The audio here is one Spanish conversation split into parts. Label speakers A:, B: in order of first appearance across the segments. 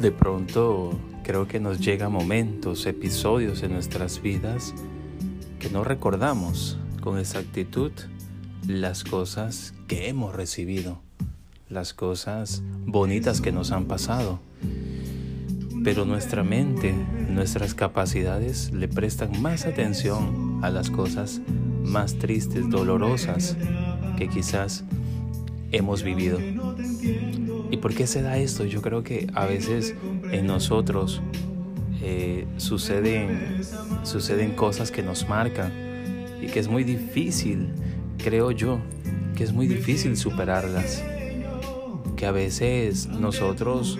A: De pronto creo que nos llegan momentos, episodios en nuestras vidas que no recordamos con exactitud las cosas que hemos recibido, las cosas bonitas que nos han pasado. Pero nuestra mente, nuestras capacidades le prestan más atención a las cosas más tristes, dolorosas que quizás hemos vivido. ¿Y por qué se da esto? Yo creo que a veces en nosotros eh, suceden, suceden cosas que nos marcan y que es muy difícil, creo yo, que es muy difícil superarlas. Que a veces nosotros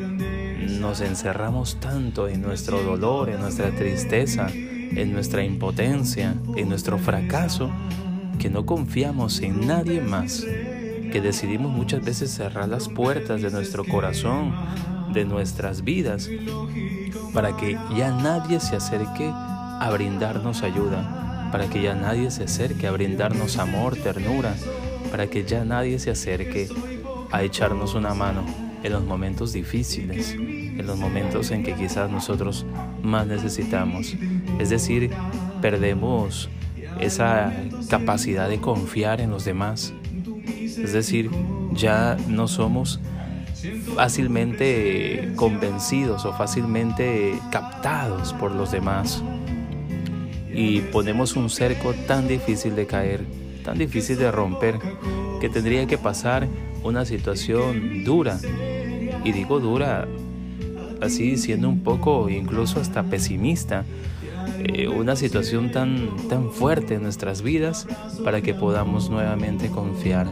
A: nos encerramos tanto en nuestro dolor, en nuestra tristeza, en nuestra impotencia, en nuestro fracaso, que no confiamos en nadie más que decidimos muchas veces cerrar las puertas de nuestro corazón, de nuestras vidas, para que ya nadie se acerque a brindarnos ayuda, para que ya nadie se acerque a brindarnos amor, ternura, para que ya nadie se acerque a echarnos una mano en los momentos difíciles, en los momentos en que quizás nosotros más necesitamos. Es decir, perdemos esa capacidad de confiar en los demás, es decir, ya no somos fácilmente convencidos o fácilmente captados por los demás. Y ponemos un cerco tan difícil de caer, tan difícil de romper, que tendría que pasar una situación dura. Y digo dura así siendo un poco incluso hasta pesimista. Eh, una situación tan, tan fuerte en nuestras vidas para que podamos nuevamente confiar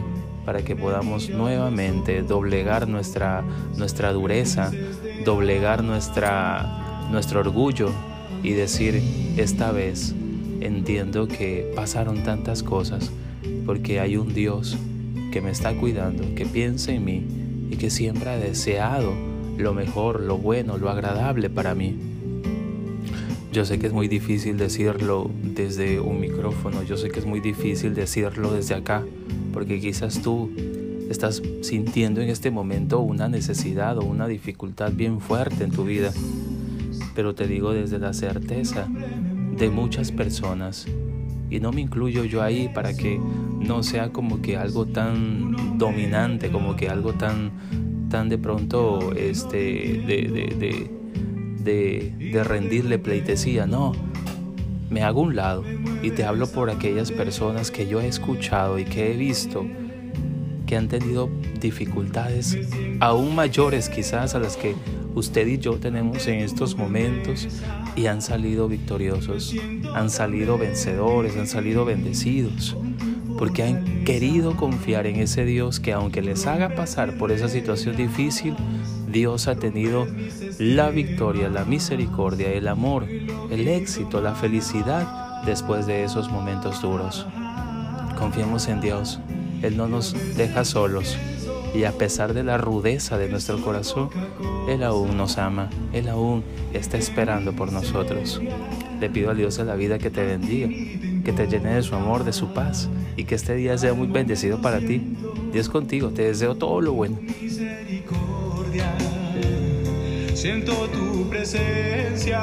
A: para que podamos nuevamente doblegar nuestra, nuestra dureza, doblegar nuestra, nuestro orgullo y decir, esta vez entiendo que pasaron tantas cosas porque hay un Dios que me está cuidando, que piensa en mí y que siempre ha deseado lo mejor, lo bueno, lo agradable para mí. Yo sé que es muy difícil decirlo desde un micrófono, yo sé que es muy difícil decirlo desde acá, porque quizás tú estás sintiendo en este momento una necesidad o una dificultad bien fuerte en tu vida. Pero te digo desde la certeza de muchas personas, y no me incluyo yo ahí para que no sea como que algo tan dominante, como que algo tan, tan de pronto este, de, de, de, de rendirle pleitesía, no me hago un lado y te hablo por aquellas personas que yo he escuchado y que he visto que han tenido dificultades aún mayores quizás a las que usted y yo tenemos en estos momentos y han salido victoriosos, han salido vencedores, han salido bendecidos, porque han querido confiar en ese Dios que aunque les haga pasar por esa situación difícil, Dios ha tenido la victoria, la misericordia, el amor, el éxito, la felicidad después de esos momentos duros. Confiemos en Dios, Él no nos deja solos y a pesar de la rudeza de nuestro corazón, Él aún nos ama, Él aún está esperando por nosotros. Le pido a Dios en la vida que te bendiga, que te llene de su amor, de su paz y que este día sea muy bendecido para ti. Dios contigo, te deseo todo lo bueno
B: siento tu presencia.